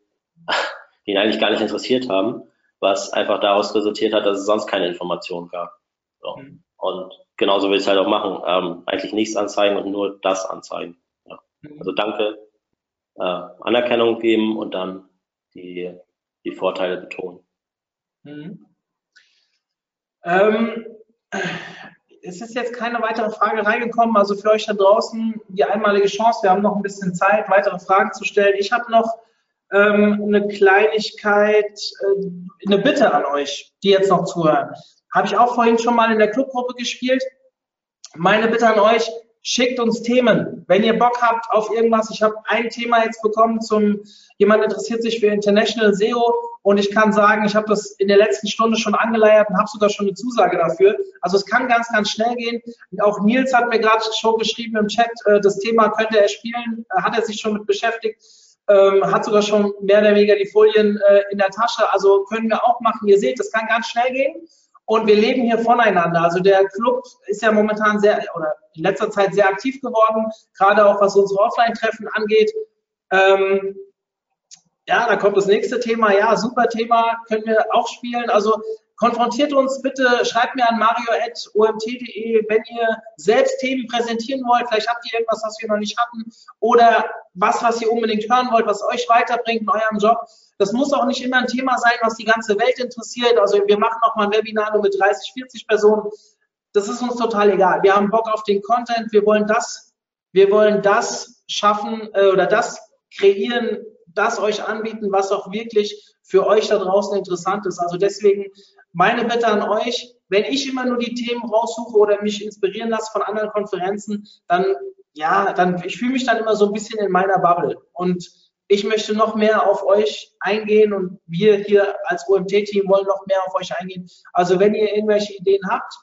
die ihn eigentlich gar nicht interessiert haben, was einfach daraus resultiert hat, dass es sonst keine Informationen gab. So. Mhm. Und genauso will ich es halt auch machen. Ähm, eigentlich nichts anzeigen und nur das anzeigen. Ja. Mhm. Also danke, äh, Anerkennung geben und dann die, die Vorteile betonen. Mhm. Ähm, es ist jetzt keine weitere Frage reingekommen. Also für euch da draußen die einmalige Chance. Wir haben noch ein bisschen Zeit, weitere Fragen zu stellen. Ich habe noch ähm, eine Kleinigkeit, äh, eine Bitte an euch, die jetzt noch zuhören. Habe ich auch vorhin schon mal in der Clubgruppe gespielt. Meine Bitte an euch, schickt uns Themen. Wenn ihr Bock habt auf irgendwas, ich habe ein Thema jetzt bekommen zum, jemand interessiert sich für International SEO und ich kann sagen, ich habe das in der letzten Stunde schon angeleiert und habe sogar schon eine Zusage dafür. Also es kann ganz, ganz schnell gehen. Auch Nils hat mir gerade schon geschrieben im Chat, äh, das Thema könnte er spielen, äh, hat er sich schon mit beschäftigt, ähm, hat sogar schon mehr oder weniger die Folien äh, in der Tasche. Also können wir auch machen. Ihr seht, das kann ganz schnell gehen. Und wir leben hier voneinander. Also der Club ist ja momentan sehr, oder in letzter Zeit sehr aktiv geworden, gerade auch was unsere Offline-Treffen angeht. Ähm, ja, da kommt das nächste Thema. Ja, super Thema, können wir auch spielen. Also konfrontiert uns bitte, schreibt mir an mario.omt.de, wenn ihr selbst Themen präsentieren wollt. Vielleicht habt ihr irgendwas, was wir noch nicht hatten oder was, was ihr unbedingt hören wollt, was euch weiterbringt in eurem Job. Das muss auch nicht immer ein Thema sein, was die ganze Welt interessiert. Also wir machen noch mal ein Webinar nur mit 30, 40 Personen. Das ist uns total egal. Wir haben Bock auf den Content. Wir wollen das, wir wollen das schaffen äh, oder das kreieren, das euch anbieten, was auch wirklich für euch da draußen interessant ist. Also deswegen meine Bitte an euch, wenn ich immer nur die Themen raussuche oder mich inspirieren lasse von anderen Konferenzen, dann ja, dann ich fühle mich dann immer so ein bisschen in meiner Bubble und ich möchte noch mehr auf euch eingehen und wir hier als OMT-Team wollen noch mehr auf euch eingehen. Also wenn ihr irgendwelche Ideen habt,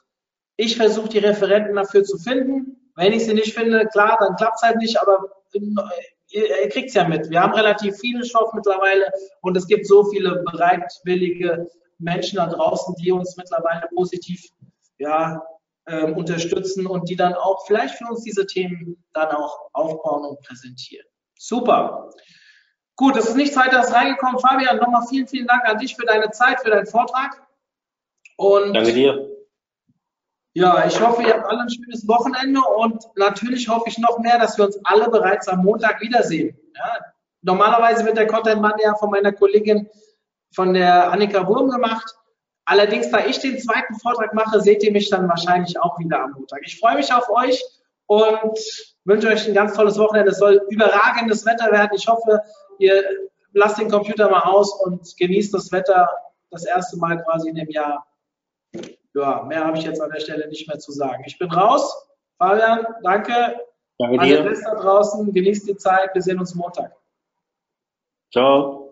ich versuche die Referenten dafür zu finden. Wenn ich sie nicht finde, klar, dann klappt es halt nicht, aber ihr, ihr kriegt es ja mit. Wir haben relativ viele Stoff mittlerweile und es gibt so viele bereitwillige Menschen da draußen, die uns mittlerweile positiv ja, ähm, unterstützen und die dann auch vielleicht für uns diese Themen dann auch aufbauen und präsentieren. Super. Gut, es ist nichts weiteres reingekommen. Fabian, nochmal vielen, vielen Dank an dich für deine Zeit, für deinen Vortrag. Und Danke dir. Ja, ich hoffe, ihr habt alle ein schönes Wochenende und natürlich hoffe ich noch mehr, dass wir uns alle bereits am Montag wiedersehen. Ja, normalerweise wird der Content Mann ja von meiner Kollegin von der Annika Wurm gemacht. Allerdings, da ich den zweiten Vortrag mache, seht ihr mich dann wahrscheinlich auch wieder am Montag. Ich freue mich auf euch und wünsche euch ein ganz tolles Wochenende. Es soll überragendes Wetter werden. Ich hoffe, ihr lasst den Computer mal aus und genießt das Wetter das erste Mal quasi in dem Jahr. Ja, mehr habe ich jetzt an der Stelle nicht mehr zu sagen. Ich bin raus. Fabian, danke. Danke An dir. Rest da draußen, genießt die Zeit. Wir sehen uns Montag. Ciao.